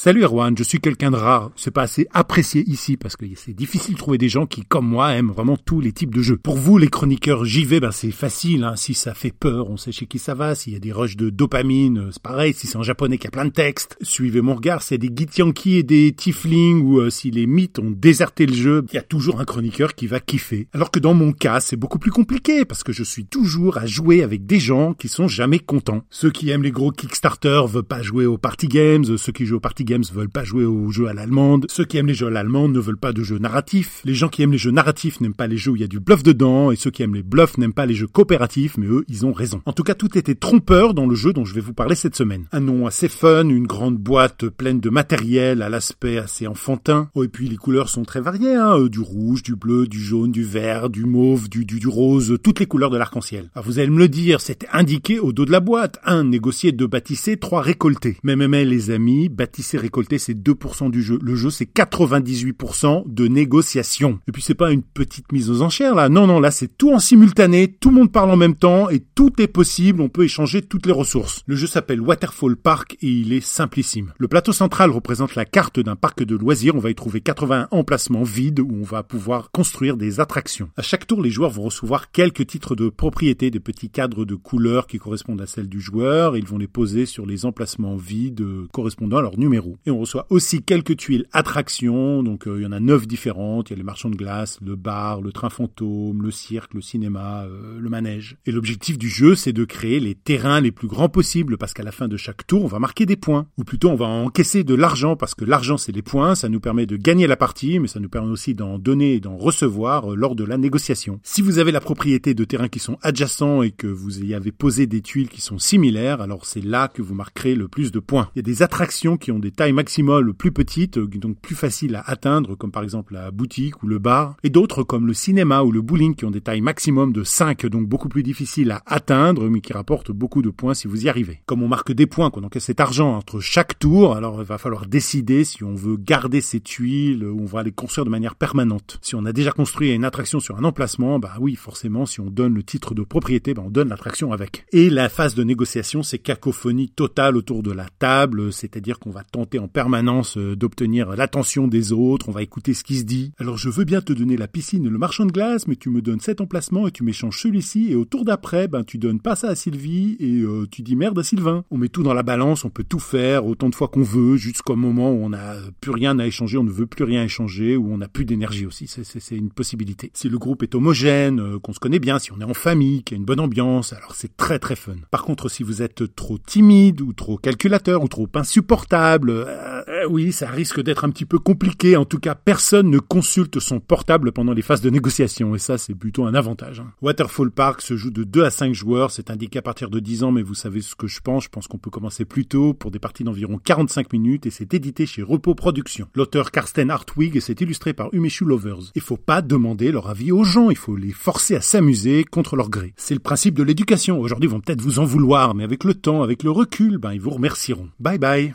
Salut Erwan, je suis quelqu'un de rare. C'est pas assez apprécié ici parce que c'est difficile de trouver des gens qui, comme moi, aiment vraiment tous les types de jeux. Pour vous, les chroniqueurs JV, ben c'est facile. Hein. Si ça fait peur, on sait chez qui ça va. S'il y a des rushs de dopamine, euh, c'est pareil. Si c'est en japonais qu'il y a plein de textes, suivez mon regard. C'est des Githyanki et des Tiefling ou euh, si les mythes ont déserté le jeu, il y a toujours un chroniqueur qui va kiffer. Alors que dans mon cas, c'est beaucoup plus compliqué parce que je suis toujours à jouer avec des gens qui sont jamais contents. Ceux qui aiment les gros Kickstarter veulent pas jouer aux party games. Ceux qui jouent aux party games veulent pas jouer aux jeux à l'allemande. Ceux qui aiment les jeux à l'allemande ne veulent pas de jeux narratifs. Les gens qui aiment les jeux narratifs n'aiment pas les jeux où il y a du bluff dedans. Et ceux qui aiment les bluffs n'aiment pas les jeux coopératifs, mais eux, ils ont raison. En tout cas, tout était trompeur dans le jeu dont je vais vous parler cette semaine. Un nom assez fun, une grande boîte pleine de matériel à l'aspect assez enfantin. Oh, et puis les couleurs sont très variées, hein. Euh, du rouge, du bleu, du jaune, du vert, du mauve, du, rose, toutes les couleurs de l'arc-en-ciel. Alors vous allez me le dire, c'était indiqué au dos de la boîte. Un, négocier, deux, bâtisser, trois, récolter. Mais, mais, mais, les amis, récolter, c'est 2% du jeu. Le jeu, c'est 98% de négociation. Et puis, c'est pas une petite mise aux enchères, là. Non, non, là, c'est tout en simultané. Tout le monde parle en même temps et tout est possible. On peut échanger toutes les ressources. Le jeu s'appelle Waterfall Park et il est simplissime. Le plateau central représente la carte d'un parc de loisirs. On va y trouver 81 emplacements vides où on va pouvoir construire des attractions. À chaque tour, les joueurs vont recevoir quelques titres de propriété, des petits cadres de couleurs qui correspondent à celles du joueur. Ils vont les poser sur les emplacements vides correspondant à leur numéro. Et on reçoit aussi quelques tuiles attractions, donc euh, il y en a neuf différentes, il y a les marchands de glace, le bar, le train fantôme, le cirque, le cinéma, euh, le manège. Et l'objectif du jeu, c'est de créer les terrains les plus grands possibles, parce qu'à la fin de chaque tour, on va marquer des points. Ou plutôt, on va encaisser de l'argent, parce que l'argent, c'est les points, ça nous permet de gagner la partie, mais ça nous permet aussi d'en donner et d'en recevoir euh, lors de la négociation. Si vous avez la propriété de terrains qui sont adjacents et que vous y avez posé des tuiles qui sont similaires, alors c'est là que vous marquerez le plus de points. Il y a des attractions qui ont des tailles maximales plus petites, donc plus faciles à atteindre, comme par exemple la boutique ou le bar, et d'autres comme le cinéma ou le bowling qui ont des tailles maximum de 5, donc beaucoup plus difficiles à atteindre, mais qui rapportent beaucoup de points si vous y arrivez. Comme on marque des points, donc cet argent entre chaque tour, alors il va falloir décider si on veut garder ces tuiles ou on va les construire de manière permanente. Si on a déjà construit une attraction sur un emplacement, bah oui, forcément, si on donne le titre de propriété, bah on donne l'attraction avec. Et la phase de négociation, c'est cacophonie totale autour de la table, c'est-à-dire qu'on va tenter en permanence euh, d'obtenir l'attention des autres, on va écouter ce qui se dit. Alors je veux bien te donner la piscine et le marchand de glace, mais tu me donnes cet emplacement et tu m'échanges celui-ci, et au tour d'après, ben tu donnes pas ça à Sylvie et euh, tu dis merde à Sylvain. On met tout dans la balance, on peut tout faire autant de fois qu'on veut, jusqu'au moment où on n'a plus rien à échanger, on ne veut plus rien échanger, ou on n'a plus d'énergie aussi, c'est une possibilité. Si le groupe est homogène, euh, qu'on se connaît bien, si on est en famille, qu'il y a une bonne ambiance, alors c'est très très fun. Par contre, si vous êtes trop timide, ou trop calculateur, ou trop insupportable, euh, oui, ça risque d'être un petit peu compliqué. En tout cas, personne ne consulte son portable pendant les phases de négociation. Et ça, c'est plutôt un avantage. Hein. Waterfall Park se joue de 2 à 5 joueurs. C'est indiqué à partir de 10 ans, mais vous savez ce que je pense. Je pense qu'on peut commencer plus tôt pour des parties d'environ 45 minutes et c'est édité chez Repos Productions. L'auteur Karsten Hartwig et c'est illustré par Umeshu Lovers. Il faut pas demander leur avis aux gens. Il faut les forcer à s'amuser contre leur gré. C'est le principe de l'éducation. Aujourd'hui, ils vont peut-être vous en vouloir, mais avec le temps, avec le recul, ben, ils vous remercieront. Bye bye.